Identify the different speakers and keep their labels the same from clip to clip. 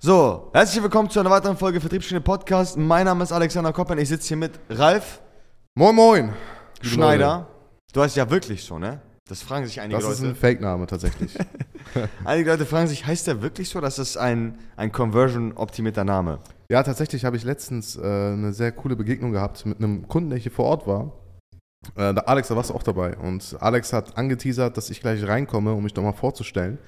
Speaker 1: So, herzlich willkommen zu einer weiteren Folge Vertriebsschiene Podcast. Mein Name ist Alexander Koppen. Ich sitze hier mit Ralf
Speaker 2: Moin Moin.
Speaker 1: Schneider. Du heißt ja wirklich so, ne? Das fragen sich einige
Speaker 2: Das ist
Speaker 1: Leute.
Speaker 2: ein Fake-Name tatsächlich.
Speaker 1: Einige Leute fragen sich, heißt der wirklich so? Das ist ein, ein Conversion-optimierter Name.
Speaker 2: ja, tatsächlich habe ich letztens äh, eine sehr coole Begegnung gehabt mit einem Kunden, der hier vor Ort war. Äh, der Alex, da warst du auch dabei. Und Alex hat angeteasert, dass ich gleich reinkomme, um mich doch mal vorzustellen.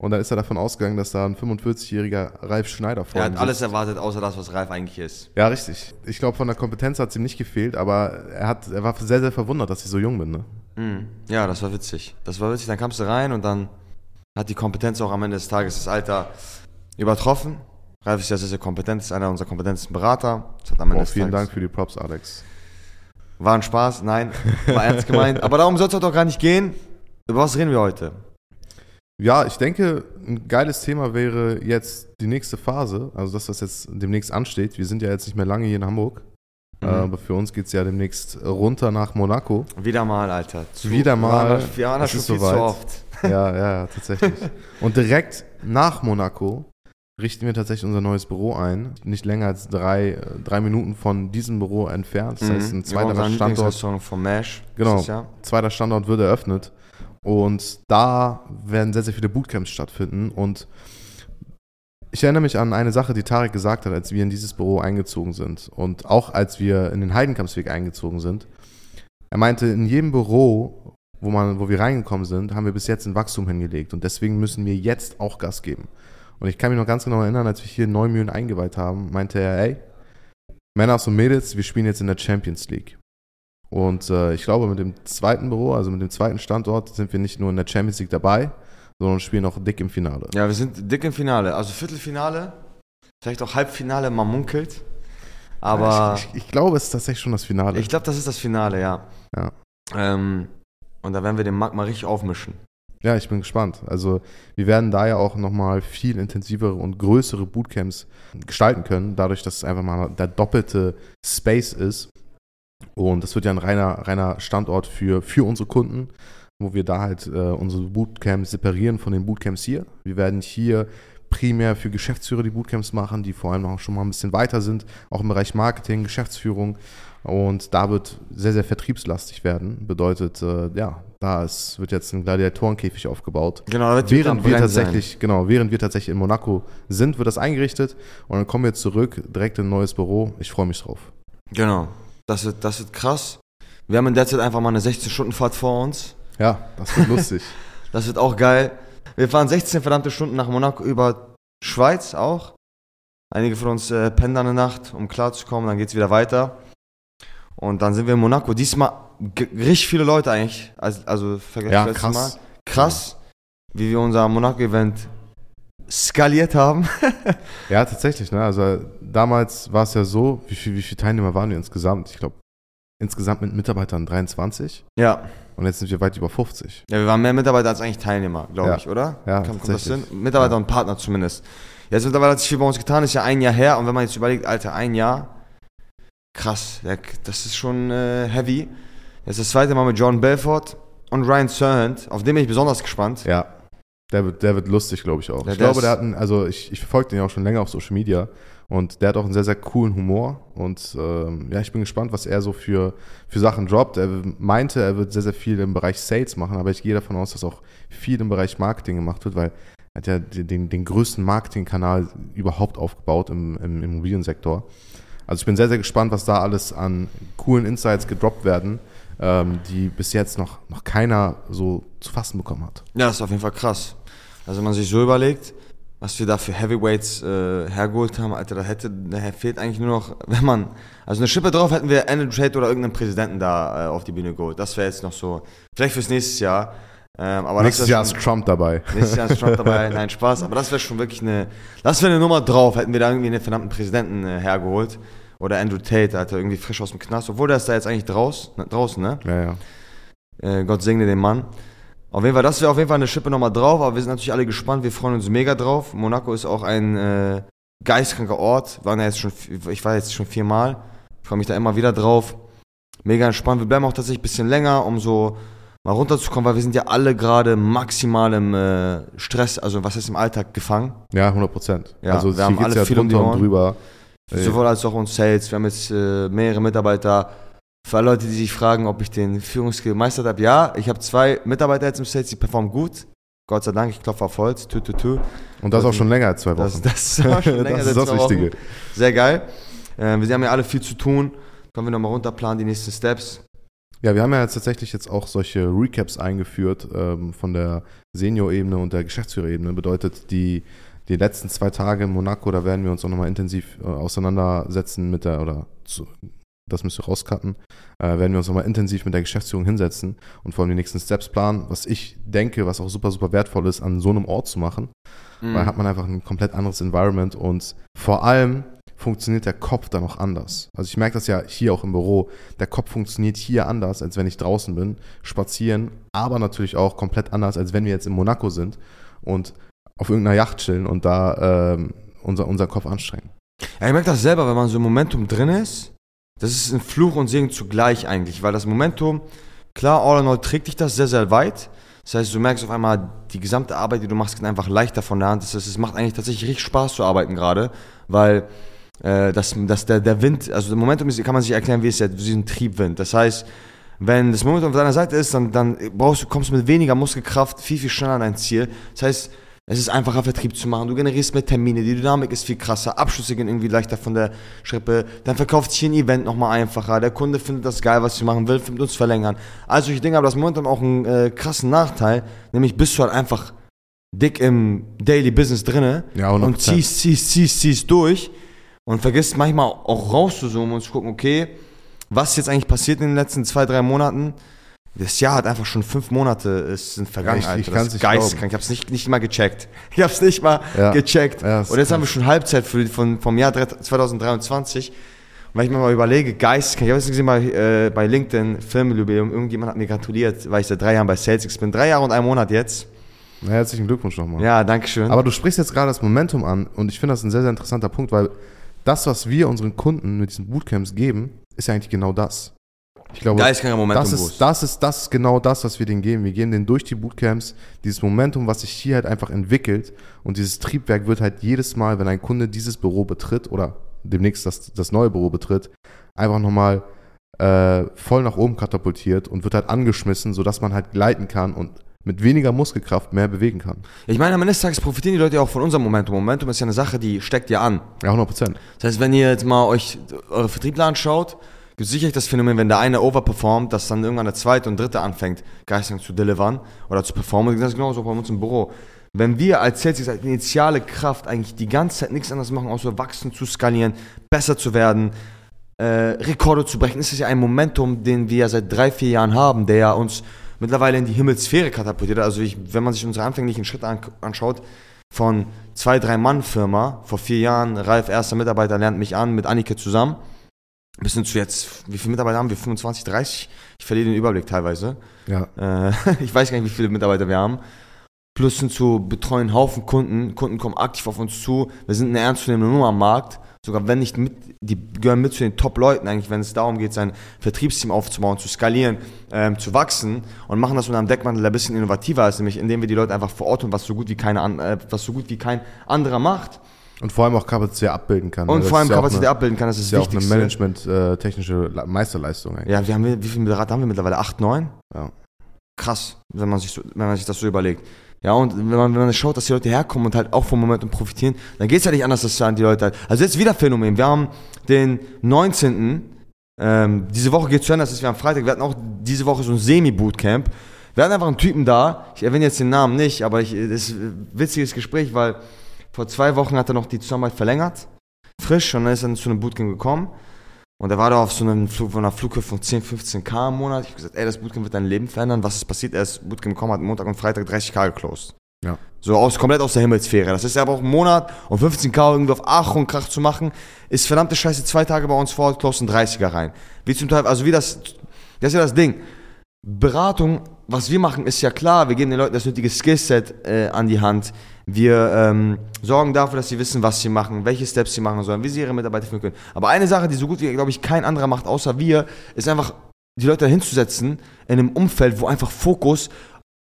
Speaker 2: Und dann ist er davon ausgegangen, dass da ein 45-jähriger Ralf Schneider vor
Speaker 1: Er hat alles
Speaker 2: sitzt.
Speaker 1: erwartet, außer das, was Ralf eigentlich ist.
Speaker 2: Ja, richtig. Ich glaube, von der Kompetenz hat es ihm nicht gefehlt, aber er, hat, er war sehr, sehr verwundert, dass ich so jung bin. Ne?
Speaker 1: Mhm. Ja, das war witzig. Das war witzig. Dann kamst du rein und dann hat die Kompetenz auch am Ende des Tages das Alter übertroffen. Ralf ist ja sehr, sehr kompetent, ist einer unserer kompetentesten Berater. Das hat am Ende
Speaker 2: Oh,
Speaker 1: des
Speaker 2: vielen
Speaker 1: Tages
Speaker 2: Dank für die Props, Alex.
Speaker 1: War ein Spaß, nein, war ernst gemeint. Aber darum soll es doch gar nicht gehen. Über was reden wir heute?
Speaker 2: Ja, ich denke, ein geiles Thema wäre jetzt die nächste Phase, also dass das jetzt demnächst ansteht. Wir sind ja jetzt nicht mehr lange hier in Hamburg,
Speaker 1: Mhm.
Speaker 2: äh, aber für uns geht es ja demnächst runter nach Monaco.
Speaker 1: Wieder mal, Alter. Zu,
Speaker 2: Wieder mal.
Speaker 1: Wir waren
Speaker 2: Es
Speaker 1: schon viel zu oft.
Speaker 2: ja, ja, tatsächlich. Und direkt nach Monaco richten wir tatsächlich unser neues Büro ein. Nicht länger als drei, äh, drei Minuten von diesem Büro entfernt. Das heißt, ein
Speaker 1: Mhm. Wir
Speaker 2: zweiter
Speaker 1: waren
Speaker 2: Standort
Speaker 1: vom Mesh.
Speaker 2: Genau. zweiter Standort wird eröffnet. Und da werden sehr, sehr viele Bootcamps stattfinden. Und ich erinnere mich an eine Sache, die Tarek gesagt hat, als wir in dieses Büro eingezogen sind. Und auch als wir in den Heidenkampsweg eingezogen sind. Er meinte, in jedem Büro, wo, man, wo wir reingekommen sind, haben wir bis jetzt ein Wachstum hingelegt. Und deswegen müssen wir jetzt auch Gas geben. Und ich kann mich noch ganz genau erinnern, als wir hier Neumühlen eingeweiht haben, meinte er, ey, Männer und Mädels, wir spielen jetzt in der Champions League. Und äh, ich glaube, mit dem zweiten Büro, also mit dem zweiten Standort, sind wir nicht nur in der Champions League dabei, sondern spielen auch dick im Finale.
Speaker 1: Ja, wir sind dick im Finale. Also Viertelfinale, vielleicht auch Halbfinale, man munkelt. Aber
Speaker 2: ich, ich, ich glaube, es ist tatsächlich schon das Finale.
Speaker 1: ich glaube, das ist das Finale, ja.
Speaker 2: Ja.
Speaker 1: Ähm, und da werden wir den Markt mal richtig aufmischen.
Speaker 2: ja, ich bin gespannt. Also wir werden da ja auch nochmal viel intensivere und größere Bootcamps gestalten können, dadurch, dass es einfach mal der doppelte Space ist. Und das wird ja ein reiner, reiner Standort für, für unsere Kunden, wo wir da halt äh, unsere Bootcamps separieren von den Bootcamps hier. Wir werden hier primär für Geschäftsführer die Bootcamps machen, die vor allem auch schon mal ein bisschen weiter sind, auch im Bereich Marketing, Geschäftsführung. Und da wird sehr, sehr vertriebslastig werden. Bedeutet, äh, ja, da ist, wird jetzt ein Gladiatorenkäfig aufgebaut.
Speaker 1: Genau, da wird
Speaker 2: Während wir tatsächlich, genau, während wir tatsächlich in Monaco sind, wird das eingerichtet und dann kommen wir zurück, direkt in ein neues Büro. Ich freue mich drauf.
Speaker 1: Sein. Genau. Das wird, das wird krass. Wir haben in der Zeit einfach mal eine 16-Stunden-Fahrt vor uns.
Speaker 2: Ja, das wird lustig.
Speaker 1: Das wird auch geil. Wir fahren 16 verdammte Stunden nach Monaco über Schweiz auch. Einige von uns äh, pennen dann eine Nacht, um klarzukommen. Dann geht's wieder weiter. Und dann sind wir in Monaco. Diesmal richtig viele Leute eigentlich. Also, also verglichen
Speaker 2: Ja, krass.
Speaker 1: Mal. Krass, wie wir unser Monaco-Event skaliert haben.
Speaker 2: Ja, tatsächlich. Ne? Also damals war es ja so, wie, viel, wie viele Teilnehmer waren wir insgesamt? Ich glaube, insgesamt mit Mitarbeitern 23
Speaker 1: ja.
Speaker 2: und jetzt sind wir weit über 50.
Speaker 1: Ja, wir waren mehr Mitarbeiter als eigentlich Teilnehmer, glaube
Speaker 2: Ja.
Speaker 1: ich, oder?
Speaker 2: Ja,
Speaker 1: hin?
Speaker 2: tatsächlich.
Speaker 1: Mitarbeiter
Speaker 2: Ja.
Speaker 1: und Partner zumindest. Jetzt mittlerweile hat sich viel bei uns getan, ist ja ein Jahr her. Und wenn man jetzt überlegt, Alter, ein Jahr, krass, das ist schon äh, heavy. Ist das zweite Mal mit John Belfort und Ryan Serhant, auf den bin ich besonders gespannt.
Speaker 2: Ja, der wird, der wird lustig, glaube ich auch.
Speaker 1: Ja,
Speaker 2: ich glaube, der hat einen, also ich, ich verfolge den ja auch schon länger auf Social Media und der hat auch einen sehr, sehr coolen Humor und ähm, ja, ich bin gespannt, was er so für, für Sachen droppt. Er meinte, er wird sehr, sehr viel im Bereich Sales machen, aber ich gehe davon aus, dass auch viel im Bereich Marketing gemacht wird, weil er hat ja den, den, den größten Marketingkanal überhaupt aufgebaut im, im Immobiliensektor. Also ich bin sehr, sehr gespannt, was da alles an coolen Insights gedroppt werden, ähm, die bis jetzt noch, noch keiner so zu fassen bekommen hat.
Speaker 1: Ja, das ist auf jeden Fall krass. Also wenn man sich so überlegt, was wir da für Heavyweights äh, hergeholt haben, Alter, da hätte, da fehlt eigentlich nur noch, wenn man, also eine Schippe drauf hätten wir Andrew Tate oder irgendeinen Präsidenten da äh, auf die Bühne geholt. Das wäre jetzt noch so, vielleicht fürs nächste Jahr. Ähm, aber
Speaker 2: Nächstes Jahr ist Trump dabei.
Speaker 1: Nächstes Jahr ist Trump dabei, nein, Spaß. Aber das wäre schon wirklich eine, das wäre eine Nummer drauf. Hätten wir da irgendwie einen verdammten Präsidenten äh, hergeholt. Oder Andrew Tate, Alter, irgendwie frisch aus dem Knast. Obwohl der ist da jetzt eigentlich draus, draußen, ne?
Speaker 2: Ja, ja.
Speaker 1: Äh, Gott segne den Mann. Auf jeden Fall, das wäre auf jeden Fall eine Schippe nochmal drauf, aber wir sind natürlich alle gespannt, wir freuen uns mega drauf. Monaco ist auch ein äh, geistkranker Ort. Waren ja jetzt schon, ich war jetzt schon viermal. Ich freue mich da immer wieder drauf. Mega entspannt. Wir bleiben auch tatsächlich ein bisschen länger, um so mal runterzukommen, weil wir sind ja alle gerade maximal im äh, Stress, also was ist im Alltag gefangen.
Speaker 2: Ja, 100 Prozent.
Speaker 1: Ja,
Speaker 2: also
Speaker 1: wir haben alle
Speaker 2: ja
Speaker 1: viel um
Speaker 2: drüber.
Speaker 1: Sowohl als auch uns Sales. Wir haben jetzt äh, mehrere Mitarbeiter. Für alle Leute, die sich fragen, ob ich den Führungsskill gemeistert habe, ja, ich habe zwei Mitarbeiter jetzt im Sales, die performen gut. Gott sei Dank, ich klopfe auf Holz. Tü, tü, tü.
Speaker 2: Und das auch schon länger als zwei
Speaker 1: Das,
Speaker 2: Wochen.
Speaker 1: das ist aber schon länger
Speaker 2: das ist das
Speaker 1: zwei Wochen.
Speaker 2: Wichtige.
Speaker 1: Sehr geil. Äh, wir haben ja alle viel zu tun. Können wir nochmal runterplanen, die nächsten Steps.
Speaker 2: Ja, wir haben ja jetzt tatsächlich jetzt auch solche Recaps eingeführt ähm, von der Senior-Ebene und der Geschäftsführerebene. Bedeutet, die, die letzten zwei Tage in Monaco, da werden wir uns auch nochmal intensiv äh, auseinandersetzen mit der, oder zu, das müsst ihr rauscutten, äh, werden wir uns nochmal intensiv mit der Geschäftsführung hinsetzen und vor allem die nächsten Steps planen, was ich denke, was auch super, super wertvoll ist, an so einem Ort zu machen.
Speaker 1: Mhm.
Speaker 2: Weil hat man einfach ein komplett anderes Environment und vor allem funktioniert der Kopf dann auch anders. Also ich merke das ja hier auch im Büro. Der Kopf funktioniert hier anders, als wenn ich draußen bin, spazieren, aber natürlich auch komplett anders, als wenn wir jetzt in Monaco sind und auf irgendeiner Yacht chillen und da ähm, unser, unser Kopf anstrengen.
Speaker 1: Ja, ich merke das selber, wenn man so im Momentum drin ist. Das ist ein Fluch und Segen zugleich eigentlich, weil das Momentum, klar, all in all trägt dich das sehr, sehr weit. Das heißt, du merkst auf einmal, die gesamte Arbeit, die du machst, geht einfach leichter von der Hand. Das heißt, es macht eigentlich tatsächlich richtig Spaß zu arbeiten gerade, weil äh, das, das, der, der Wind, also der Momentum ist, kann man sich erklären, wie es ist, wie ein Triebwind. Das heißt, wenn das Momentum auf deiner Seite ist, dann, dann brauchst du, kommst du mit weniger Muskelkraft viel, viel schneller an dein Ziel. Das heißt, es ist einfacher, Vertrieb zu machen. Du generierst mehr Termine, die Dynamik ist viel krasser, Abschlüsse gehen irgendwie leichter von der Schrippe. Dann verkauft sich ein Event nochmal einfacher. Der Kunde findet das geil, was sie machen will, findet uns verlängern. Also solche Dinge, aber das Momentum auch einen äh, krassen Nachteil, nämlich bist du halt einfach dick im Daily Business drinne
Speaker 2: Ja, 100%.
Speaker 1: und ziehst, ziehst, ziehst, ziehst durch und vergisst manchmal auch rauszuzoomen und zu gucken, okay, was ist jetzt eigentlich passiert in den letzten zwei, drei Monaten? Das Jahr hat einfach schon fünf Monate ist, sind vergangen,
Speaker 2: Ja, ich- ich
Speaker 1: Alter.
Speaker 2: kann's
Speaker 1: das ist
Speaker 2: nicht
Speaker 1: geisteskrank. Ich habe es nicht, nicht mal gecheckt. Ich habe es nicht mal
Speaker 2: Ja.
Speaker 1: gecheckt.
Speaker 2: Ja,
Speaker 1: und jetzt haben wir schon Halbzeit für, von, vom Jahr 2023. Und wenn ich mir mal überlege, geisteskrank, ich habe jetzt gesehen bei, äh, bei LinkedIn, Firmenjubiläum, irgendjemand hat mir gratuliert, weil ich seit drei Jahren bei SalesX bin. Drei Jahre und ein Monat jetzt.
Speaker 2: Na, herzlichen Glückwunsch nochmal.
Speaker 1: Ja, danke schön.
Speaker 2: Aber du sprichst jetzt gerade das Momentum an und ich finde das ein sehr, sehr interessanter Punkt, weil das, was wir unseren Kunden mit diesen Bootcamps geben, ist ja eigentlich genau das. Ich glaube,
Speaker 1: Geisteskranger Momentum
Speaker 2: das ist, das ist das ist genau das, was wir denen geben. Wir geben denen durch die Bootcamps dieses Momentum, was sich hier halt einfach entwickelt und dieses Triebwerk wird halt jedes Mal, wenn ein Kunde dieses Büro betritt oder demnächst das, das neue Büro betritt, einfach nochmal äh, voll nach oben katapultiert und wird halt angeschmissen, sodass man halt gleiten kann und mit weniger Muskelkraft mehr bewegen kann.
Speaker 1: Ich meine, am Ende des Tages profitieren die Leute ja auch von unserem Momentum. Momentum ist ja eine Sache, die steckt ja an.
Speaker 2: Ja, 100 Prozent.
Speaker 1: Das heißt, wenn ihr jetzt mal euch eure Vertriebler anschaut, sicherlich das Phänomen, wenn der eine overperformt, dass dann irgendwann der zweite und dritte anfängt, geistig zu delivern oder zu performen. Das ist genauso bei uns im Büro. Wenn wir als Sales als initiale Kraft eigentlich die ganze Zeit nichts anderes machen, außer wachsen, zu skalieren, besser zu werden, äh, Rekorde zu brechen, ist es ja ein Momentum, den wir ja seit drei, vier Jahren haben, der ja uns mittlerweile in die Himmelssphäre katapultiert. Also ich, wenn man sich unsere anfänglichen Schritte an, anschaut, von zwei, drei Mann Firma, vor vier Jahren, Ralf, erster Mitarbeiter, lernt mich an, mit Annike zusammen, bis hin zu jetzt, wie viele Mitarbeiter haben wir? 25, 30? Ich verliere den Überblick teilweise.
Speaker 2: Ja.
Speaker 1: Äh, ich weiß gar nicht, wie viele Mitarbeiter wir haben. Plus sind zu betreuen Haufen Kunden. Kunden kommen aktiv auf uns zu. Wir sind eine ernstzunehmende Nummer am Markt. Sogar wenn nicht mit, die gehören mit zu den Top-Leuten eigentlich, wenn es darum geht, sein Vertriebsteam aufzubauen, zu skalieren, ähm, zu wachsen und machen das unter einem Deckmantel, der ein bisschen innovativer ist, nämlich indem wir die Leute einfach vor Ort und was so gut wie keine, äh, was so gut wie kein anderer macht.
Speaker 2: Und vor allem auch Kapazität abbilden kann.
Speaker 1: Und
Speaker 2: Das
Speaker 1: vor allem
Speaker 2: ja
Speaker 1: Kapazität
Speaker 2: eine,
Speaker 1: abbilden kann, das ist
Speaker 2: ist ja
Speaker 1: das
Speaker 2: auch eine. Management-technische Meisterleistung eigentlich.
Speaker 1: Ja, wir haben, wie viele Berater haben wir mittlerweile? Acht, neun?
Speaker 2: Ja.
Speaker 1: Krass, wenn man sich, so, wenn man sich das so überlegt. Ja, und wenn man, wenn man schaut, dass die Leute herkommen und halt auch vom Momentum profitieren, dann geht's ja nicht anders, dass die Leute halt. Also jetzt wieder Phänomen. Wir haben den 19. Ähm, diese Woche geht's zu Ende, das ist wir am Freitag. Wir hatten auch diese Woche so ein Semi-Bootcamp. Wir hatten einfach einen Typen da, ich erwähne jetzt den Namen nicht, aber ich, das ist ein witziges Gespräch, weil vor zwei Wochen hat er noch die Zusammenarbeit verlängert, frisch, und dann ist er zu einem Bootcamp gekommen. Und er war da auf so einem Flug, von einer Flughöhe von 10, 15 K im Monat. Ich habe gesagt, ey, das Bootcamp wird dein Leben verändern. Was ist passiert? Er ist Bootcamp gekommen, hat Montag und Freitag 30 K geclosed.
Speaker 2: Ja.
Speaker 1: So aus, komplett aus der Himmelsphäre. Das ist aber auch ein Monat und 15 K irgendwie auf Ach und Krach zu machen, ist verdammte Scheiße zwei Tage bei uns vor Ort, close 30er rein. Wie zum Teil, also wie das, das ist ja das Ding. Beratung, was wir machen, ist ja klar, wir geben den Leuten das nötige Skillset äh, an die Hand. Wir ähm, sorgen dafür, dass sie wissen, was sie machen, welche Steps sie machen sollen, wie sie ihre Mitarbeiter führen können. Aber eine Sache, die so gut wie, glaube ich, kein anderer macht, außer wir, ist einfach die Leute hinzusetzen in einem Umfeld, wo einfach Fokus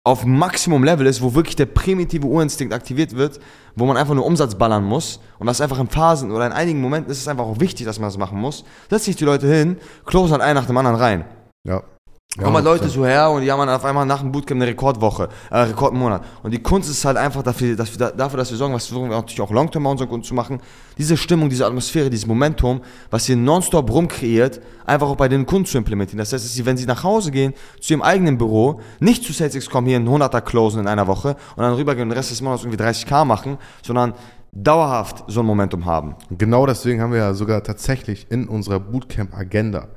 Speaker 1: auf Maximum-Level ist, wo wirklich der primitive Urinstinkt aktiviert wird, wo man einfach nur Umsatz ballern muss und das einfach in Phasen oder in einigen Momenten ist es einfach auch wichtig, dass man das machen muss, setzt sich die Leute hin, closen halt einen nach dem anderen rein.
Speaker 2: Ja.
Speaker 1: Kommen halt Leute so her und die haben dann auf einmal nach dem Bootcamp eine Rekordwoche, äh, Rekordmonat. Und die Kunst ist halt einfach dafür, dass wir, dafür, dass wir sorgen, was versuchen wir natürlich auch Longterm unseren Kunden zu machen, diese Stimmung, diese Atmosphäre, dieses Momentum, was hier nonstop rumkreiert, einfach auch bei den Kunden zu implementieren. Das heißt, dass sie, wenn sie nach Hause gehen, zu ihrem eigenen Büro, nicht zu SalesX kommen, hier einen 100er closen in einer Woche und dann rübergehen und den Rest des Monats irgendwie 30k machen, sondern dauerhaft so ein Momentum haben.
Speaker 2: Genau deswegen haben wir ja sogar tatsächlich in unserer Bootcamp-Agenda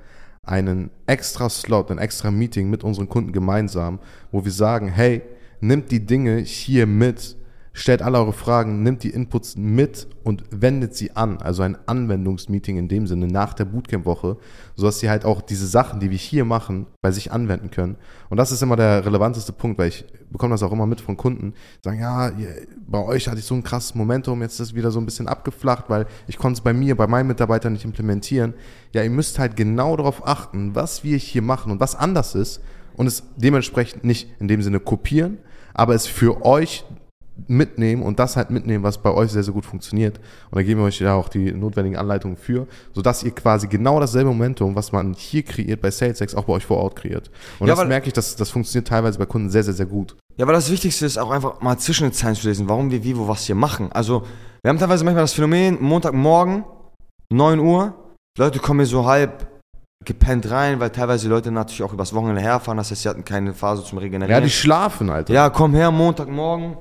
Speaker 2: einen extra Slot, ein extra Meeting mit unseren Kunden gemeinsam, wo wir sagen, hey, nimmt die Dinge hier mit, stellt alle eure Fragen, nimmt die Inputs mit und wendet sie an. Also ein Anwendungsmeeting in dem Sinne nach der Bootcamp-Woche, sodass sie halt auch diese Sachen, die wir hier machen, bei sich anwenden können. Und das ist immer der relevanteste Punkt, weil ich bekomme das auch immer mit von Kunden, sagen, ja, bei euch hatte ich so ein krasses Momentum, jetzt ist es wieder so ein bisschen abgeflacht, weil ich konnte es bei mir, bei meinen Mitarbeitern nicht implementieren. Ja, ihr müsst halt genau darauf achten, was wir hier machen und was anders ist und es dementsprechend nicht in dem Sinne kopieren, aber es für euch mitnehmen und das halt mitnehmen, was bei euch sehr, sehr gut funktioniert. Und da geben wir euch ja auch die notwendigen Anleitungen für, sodass ihr quasi genau dasselbe Momentum, was man hier kreiert bei SalesX, auch bei euch vor Ort kreiert. Und
Speaker 1: Ja,
Speaker 2: das merke ich, dass das funktioniert teilweise bei Kunden sehr, sehr, sehr gut.
Speaker 1: Ja, aber das Wichtigste ist auch einfach mal zwischen den Zeilen zu lesen, warum wir wie, wo, was hier machen. Also, wir haben teilweise manchmal das Phänomen, Montagmorgen, 9 Uhr, Leute kommen hier so halb gepennt rein, weil teilweise die Leute natürlich auch übers Wochenende herfahren, das heißt, sie hatten keine Phase zum Regenerieren.
Speaker 2: Ja, die schlafen, Alter.
Speaker 1: Ja, komm her, Montagmorgen.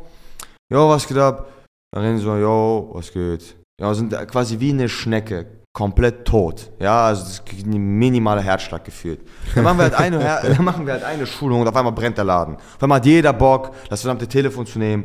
Speaker 1: Jo, was geht ab? Dann reden sie so, jo, was geht? Ja, sind quasi wie eine Schnecke, komplett tot. Ja, also das ist ein minimaler Herzschlag gefühlt. Dann machen wir halt eine, dann machen wir halt eine Schulung und auf einmal brennt der Laden. Auf einmal hat jeder Bock, das verdammte Telefon zu nehmen,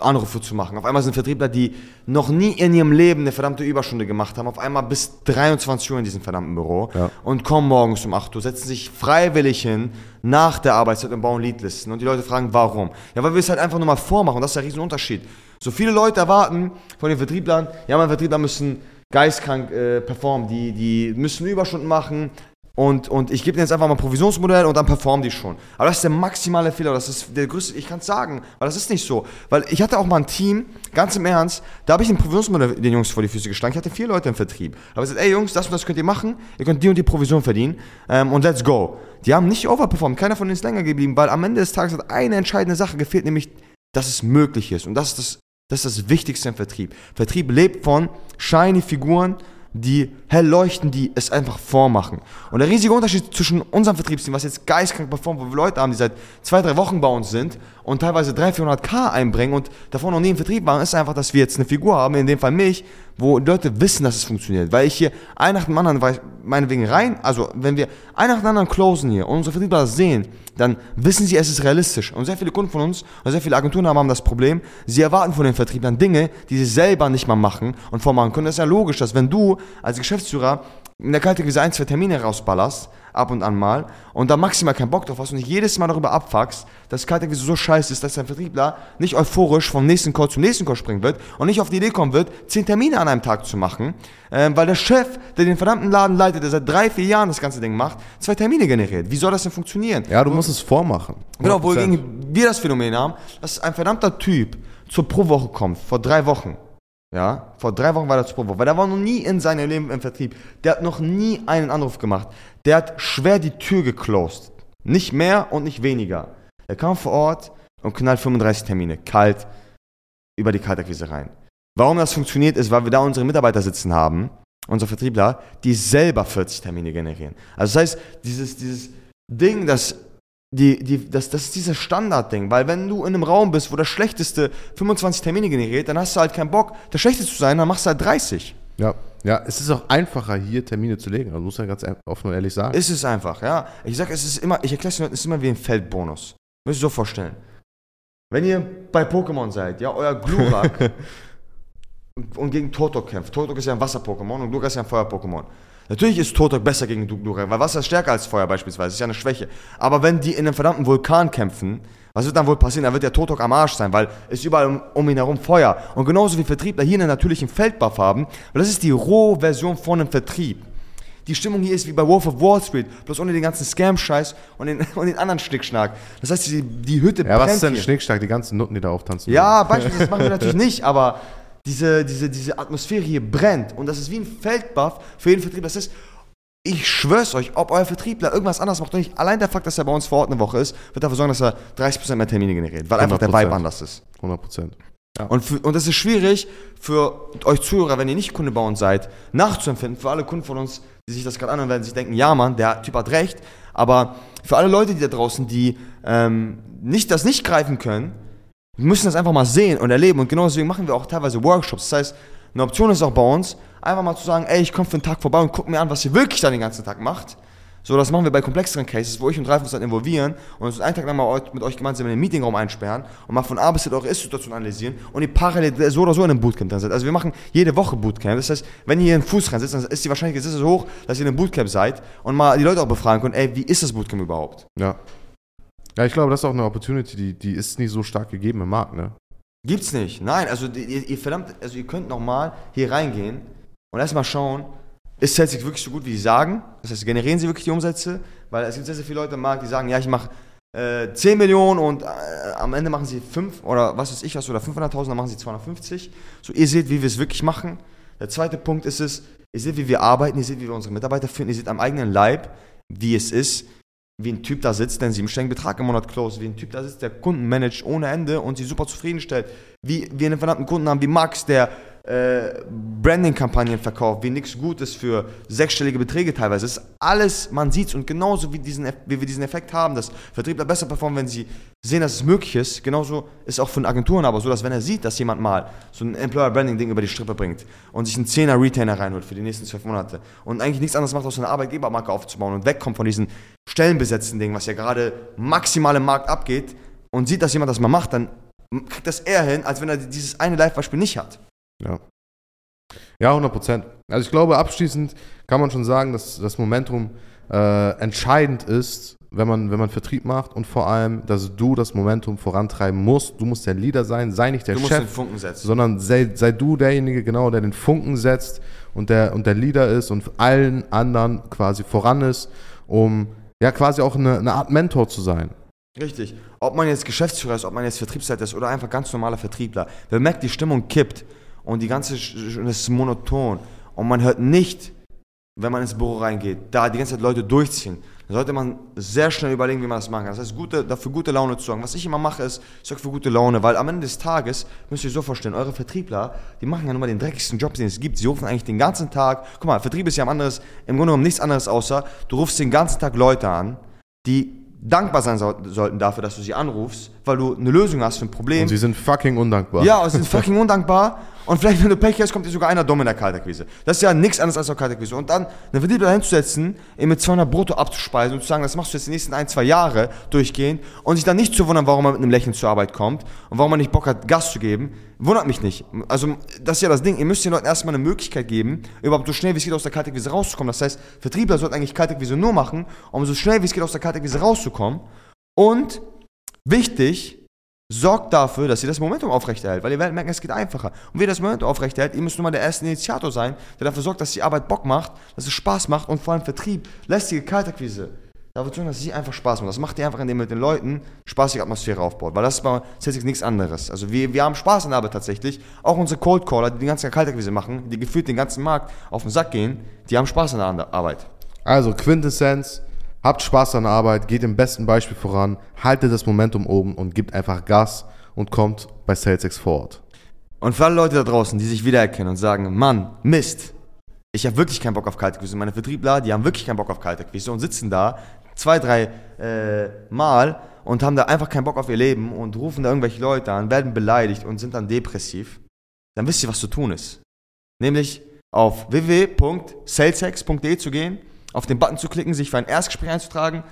Speaker 1: Anrufe zu machen. Auf einmal sind Vertriebler, die noch nie in ihrem Leben eine verdammte Überstunde gemacht haben, auf einmal bis 23 Uhr in diesem verdammten Büro
Speaker 2: Ja.
Speaker 1: und kommen morgens um 8 Uhr, setzen sich freiwillig hin nach der Arbeitszeit und bauen Leadlisten. Und die Leute fragen, warum? Ja, weil wir es halt einfach nur mal vormachen. Das ist der Riesenunterschied. So viele Leute erwarten von den Vertrieblern, ja, meine Vertriebler müssen geistkrank äh, performen, die, die müssen Überstunden machen. Und, und ich gebe denen jetzt einfach mal ein Provisionsmodell und dann performen die schon. Aber das ist der maximale Fehler. Das ist der größte, ich kann es sagen, weil das ist nicht so. Weil ich hatte auch mal ein Team, ganz im Ernst, da habe ich ein Provisionsmodell den Jungs vor die Füße gestanden. Ich hatte vier Leute im Vertrieb. Aber ich gesagt, ey Jungs, das und das könnt ihr machen, ihr könnt die und die Provision verdienen ähm, und let's go. Die haben nicht overperformed, keiner von denen ist länger geblieben, weil am Ende des Tages hat eine entscheidende Sache gefehlt, nämlich, dass es möglich ist. Und das ist das, das, ist das Wichtigste im Vertrieb. Vertrieb lebt von shiny Figuren, die hell leuchten, die es einfach vormachen. Und der riesige Unterschied zwischen unserem Vertriebsteam, was jetzt geistkrank performt, wo wir Leute haben, die seit zwei, drei Wochen bei uns sind und teilweise 300, 400k einbringen und davor noch nie im Vertrieb waren, ist einfach, dass wir jetzt eine Figur haben, in dem Fall mich, wo Leute wissen, dass es funktioniert. Weil ich hier ein nach dem anderen, weil ich meinetwegen rein, also wenn wir ein nach dem anderen closen hier und unsere Vertriebler das sehen, dann wissen sie, es ist realistisch. Und sehr viele Kunden von uns, oder sehr viele Agenturen haben, haben das Problem, sie erwarten von den Vertrieblern Dinge, die sie selber nicht mal machen und vormachen können. Das ist ja logisch, dass wenn du als Geschäftsführer in der Kaltakquise ein, zwei Termine rausballerst, ab und an mal, und da maximal keinen Bock drauf hast und dich jedes Mal darüber abfuckst, dass Kaltakquise so scheiße ist, dass dein Vertriebler nicht euphorisch vom nächsten Call zum nächsten Call springen wird und nicht auf die Idee kommen wird, zehn Termine an einem Tag zu machen, ähm, weil der Chef, der den verdammten Laden leitet, der seit drei, vier Jahren das ganze Ding macht, zwei Termine generiert. Wie soll das denn funktionieren?
Speaker 2: Ja, du musst es vormachen.
Speaker 1: Genau,
Speaker 2: 100%.
Speaker 1: wohingegen wir das Phänomen haben, dass ein verdammter Typ zur Pro-Woche kommt, vor drei Wochen. Ja, vor drei Wochen war der zur Pro-Woche, weil der war noch nie in seinem Leben im Vertrieb. Der hat noch nie einen Anruf gemacht. Der hat schwer die Tür geclosed. Nicht mehr und nicht weniger. Er kam vor Ort und knallt 35 Termine, kalt, über die Kaltakquise rein. Warum das funktioniert, ist, weil wir da unsere Mitarbeiter sitzen haben, unsere Vertriebler, die selber 40 Termine generieren. Also das heißt, dieses, dieses Ding, das die, die, das, das ist dieses Standardding, weil wenn du in einem Raum bist, wo der Schlechteste 25 Termine generiert, dann hast du halt keinen Bock, der Schlechteste zu sein, dann machst du halt 30.
Speaker 2: Ja, ja, es ist auch einfacher, hier Termine zu legen. Also muss man ganz offen und ehrlich sagen.
Speaker 1: Ist es einfach, ja. Ich sag, es ist immer, ich erkläre es dir, es ist immer wie ein Feldbonus. Müsst ihr so vorstellen. Wenn ihr bei Pokémon seid, ja, euer Glurak und, und gegen Totok kämpft. Totok ist ja ein Wasser-Pokémon und Glurak ist ja ein Feuer-Pokémon. Natürlich ist Totok besser gegen Glurak, weil Wasser ist stärker als Feuer beispielsweise, das ist ja eine Schwäche. Aber wenn die in einem verdammten Vulkan kämpfen, was wird dann wohl passieren? Da wird der Totok am Arsch sein, weil es überall um, um ihn herum Feuer. Und genauso wie Vertriebler hier einen natürlichen Feldbuff haben, weil das ist die rohe Version von einem Vertrieb. Die Stimmung hier ist wie bei Wolf of Wall Street, bloß ohne den ganzen Scam-Scheiß und den, und den anderen Schnickschnack. Das heißt, die, die Hütte
Speaker 2: Ja, was ist denn
Speaker 1: hier.
Speaker 2: Schnickschnack, die ganzen Nutten, die da auftanzen?
Speaker 1: Ja, beispielsweise, das machen wir natürlich nicht, aber diese, diese, diese Atmosphäre hier brennt und das ist wie ein Feldbuff für jeden Vertrieb. Das ist, ich schwör's euch, ob euer Vertriebler irgendwas anderes macht oder nicht, allein der Fakt, dass er bei uns vor Ort eine Woche ist, wird dafür sorgen, dass er 30% mehr Termine generiert, weil einfach der
Speaker 2: 100%.
Speaker 1: Vibe anders ist.
Speaker 2: 100 Prozent.
Speaker 1: Und, für, und das ist schwierig für euch Zuhörer, wenn ihr nicht Kunde bei uns seid, nachzuempfinden. Für alle Kunden von uns, die sich das gerade anhören, werden sich denken, ja Mann, der Typ hat recht. Aber für alle Leute, die da draußen, die ähm, nicht, das nicht greifen können, müssen das einfach mal sehen und erleben. Und genau deswegen machen wir auch teilweise Workshops. Das heißt, eine Option ist auch bei uns, einfach mal zu sagen, ey, ich komme für einen Tag vorbei und guck mir an, was ihr wirklich da den ganzen Tag macht. So, das machen wir bei komplexeren Cases, wo ich und Ralf uns dann involvieren und uns einen Tag lang mal mit euch gemeinsam in den Meetingraum einsperren und mal von A bis Z eure Ist-Situation analysieren und ihr parallel so oder so in einem Bootcamp dann seid. Also wir machen jede Woche Bootcamp. Das heißt, wenn ihr hier einen Fuß rein sitzt, dann ist die Wahrscheinlichkeit es hoch, dass ihr in einem Bootcamp seid und mal die Leute auch befragen könnt, ey, wie ist das Bootcamp überhaupt?
Speaker 2: Ja. Ja, ich glaube, das ist auch eine Opportunity, die, die ist nicht so stark gegeben im Markt, ne?
Speaker 1: Gibt's nicht. Nein, also ihr, ihr verdammt, also ihr könnt nochmal hier reingehen und erstmal schauen, ist Celtics wirklich so gut, wie sie sagen? Das heißt, generieren sie wirklich die Umsätze? Weil es gibt sehr, sehr viele Leute im Markt, die sagen, ja, ich mache äh, 10 Millionen und äh, am Ende machen sie 5 oder was weiß ich was oder 500.000, dann machen sie 250. So, ihr seht, wie wir es wirklich machen. Der zweite Punkt ist es, ihr seht, wie wir arbeiten, ihr seht, wie wir unsere Mitarbeiter finden, ihr seht am eigenen Leib, wie es ist, wie ein Typ da sitzt, der einen siebenstelligen Betrag im Monat close, wie ein Typ da sitzt, der Kunden managt ohne Ende und sie super zufriedenstellt, wie wir einen verdammten Kunden haben wie Max, der äh, Branding-Kampagnen verkauft, wie nichts Gutes für sechsstellige Beträge teilweise. Es ist alles, man sieht's und genauso wie, diesen, wie wir diesen Effekt haben, dass Vertriebler besser performen, wenn sie sehen, dass es möglich ist, genauso ist auch von Agenturen aber so, dass wenn er sieht, dass jemand mal so ein Employer-Branding-Ding über die Strippe bringt und sich einen 10er Retainer reinholt für die nächsten zwölf Monate und eigentlich nichts anderes macht, als eine Arbeitgebermarke aufzubauen und wegkommt von diesen stellenbesetzten Dingen, was ja gerade maximal im Markt abgeht und sieht, dass jemand das mal macht, dann kriegt das eher hin, als wenn er dieses eine Live-Beispiel nicht hat.
Speaker 2: Ja. Ja, 100 Prozent. Also ich glaube, abschließend kann man schon sagen, dass das Momentum äh, entscheidend ist, wenn man, wenn man Vertrieb macht und vor allem, dass du das Momentum vorantreiben musst. Du musst der Leader sein, sei nicht der
Speaker 1: Du musst den
Speaker 2: Chef,
Speaker 1: Funken setzen.
Speaker 2: sondern sei, sei du derjenige, genau, der den Funken setzt und der, und der Leader ist und allen anderen quasi voran ist, um ja quasi auch eine, eine Art Mentor zu sein.
Speaker 1: Richtig. Ob man jetzt Geschäftsführer ist, ob man jetzt Vertriebsleiter ist oder einfach ganz normaler Vertriebler. Wer merkt, die Stimmung kippt und die ganze, Sch- das ist monoton und man hört nicht, wenn man ins Büro reingeht, da die ganze Zeit Leute durchziehen, dann sollte man sehr schnell überlegen, wie man das machen kann. Das heißt, gute, dafür gute Laune zu sorgen. Was ich immer mache, ist, ich sorge für gute Laune, weil am Ende des Tages, müsst ihr euch so vorstellen, eure Vertriebler, die machen ja nun mal den dreckigsten Job, den es gibt. Sie rufen eigentlich den ganzen Tag, guck mal, Vertrieb ist ja am anderes, im Grunde genommen nichts anderes außer, du rufst den ganzen Tag Leute an, die dankbar sein soll, sollten dafür, dass du sie anrufst, weil du eine Lösung hast für ein Problem.
Speaker 2: Und sie sind fucking undankbar.
Speaker 1: Ja, und sind fucking undankbar. Und vielleicht, wenn du Pech hast, kommt dir sogar einer dumm in der Kaltakquise. Das ist ja nichts anderes als eine Kaltakquise. Und dann einen Vertriebler hinzusetzen, ihn mit 200 Brutto abzuspeisen und zu sagen, das machst du jetzt die nächsten ein, zwei Jahre durchgehend und sich dann nicht zu wundern, warum er mit einem Lächeln zur Arbeit kommt und warum er nicht Bock hat, Gas zu geben, wundert mich nicht. Also, das ist ja das Ding. Ihr müsst den Leuten erstmal eine Möglichkeit geben, überhaupt so schnell wie es geht aus der Kaltakquise rauszukommen. Das heißt, Vertriebler sollten eigentlich Kaltakquise nur machen, um so schnell wie es geht aus der Kaltakquise rauszukommen. Und wichtig, sorgt dafür, dass ihr das Momentum aufrechterhält, weil ihr werdet merken, es geht einfacher. Und wie ihr das Momentum aufrechterhält, ihr müsst nur mal der erste Initiator sein, der dafür sorgt, dass die Arbeit Bock macht, dass es Spaß macht und vor allem Vertrieb, lästige Kaltakquise. Dafür sorgen, dass sie einfach Spaß macht. Das macht ihr einfach, indem ihr mit den Leuten spaßige Atmosphäre aufbaut, weil das ist bei Celtics nichts anderes. Also wir, wir haben Spaß an der Arbeit tatsächlich. Auch unsere Cold Caller, die die ganze Kaltakquise machen, die gefühlt den ganzen Markt auf den Sack gehen, die haben Spaß an der Arbeit.
Speaker 2: Also Quintessenz, habt Spaß an der Arbeit, geht im besten Beispiel voran, haltet das Momentum oben und gebt einfach Gas und kommt bei SalesX vor Ort.
Speaker 1: Und für alle Leute da draußen, die sich wiedererkennen und sagen, Mann, Mist, ich habe wirklich keinen Bock auf Kaltakquise. Meine Vertriebler, die haben wirklich keinen Bock auf Kaltakquise und sitzen da zwei, drei äh, Mal und haben da einfach keinen Bock auf ihr Leben und rufen da irgendwelche Leute an, werden beleidigt und sind dann depressiv. Dann wisst ihr, was zu tun ist. Nämlich auf www.salesex.de zu gehen, auf den Button zu klicken, sich für ein Erstgespräch einzutragen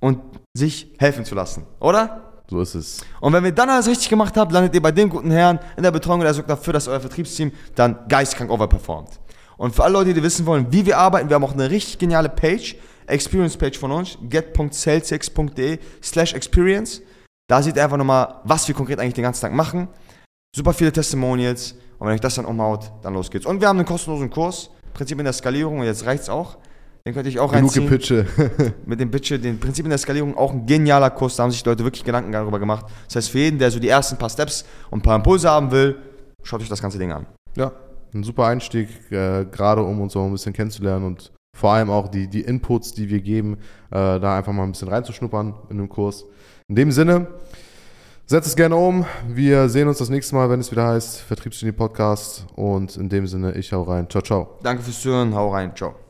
Speaker 1: und sich helfen zu lassen. Oder?
Speaker 2: So ist es.
Speaker 1: Und wenn wir dann alles richtig gemacht haben, landet ihr bei dem guten Herrn in der Betreuung und er sorgt dafür, dass euer Vertriebsteam dann geistkrank overperformt. Und für alle Leute, die wissen wollen, wie wir arbeiten, wir haben auch eine richtig geniale Page, Experience Page von uns, get.salesx.de slash experience. Da seht ihr einfach nochmal, was wir konkret eigentlich den ganzen Tag machen. Super viele Testimonials. Und wenn euch das dann umhaut, dann los geht's. Und wir haben einen kostenlosen Kurs, Prinzip in der Skalierung, und jetzt reicht's auch. Den könnte ich auch
Speaker 2: Genug
Speaker 1: reinziehen.
Speaker 2: Gepitche.
Speaker 1: Mit dem Pitch, den Prinzipien der Skalierung, auch ein genialer Kurs. Da haben sich Leute wirklich Gedanken darüber gemacht. Das heißt, für jeden, der so die ersten paar Steps und ein paar Impulse haben will, schaut euch das ganze Ding an.
Speaker 2: Ja, ein super Einstieg, äh, gerade um uns so ein bisschen kennenzulernen und vor allem auch die, die Inputs, die wir geben, äh, da einfach mal ein bisschen reinzuschnuppern in den Kurs. In dem Sinne, setzt es gerne um. Wir sehen uns das nächste Mal, wenn es wieder heißt Vertriebsgenie Podcast. Und in dem Sinne, ich hau rein. Ciao, ciao.
Speaker 1: Danke fürs Zuhören, hau rein, ciao.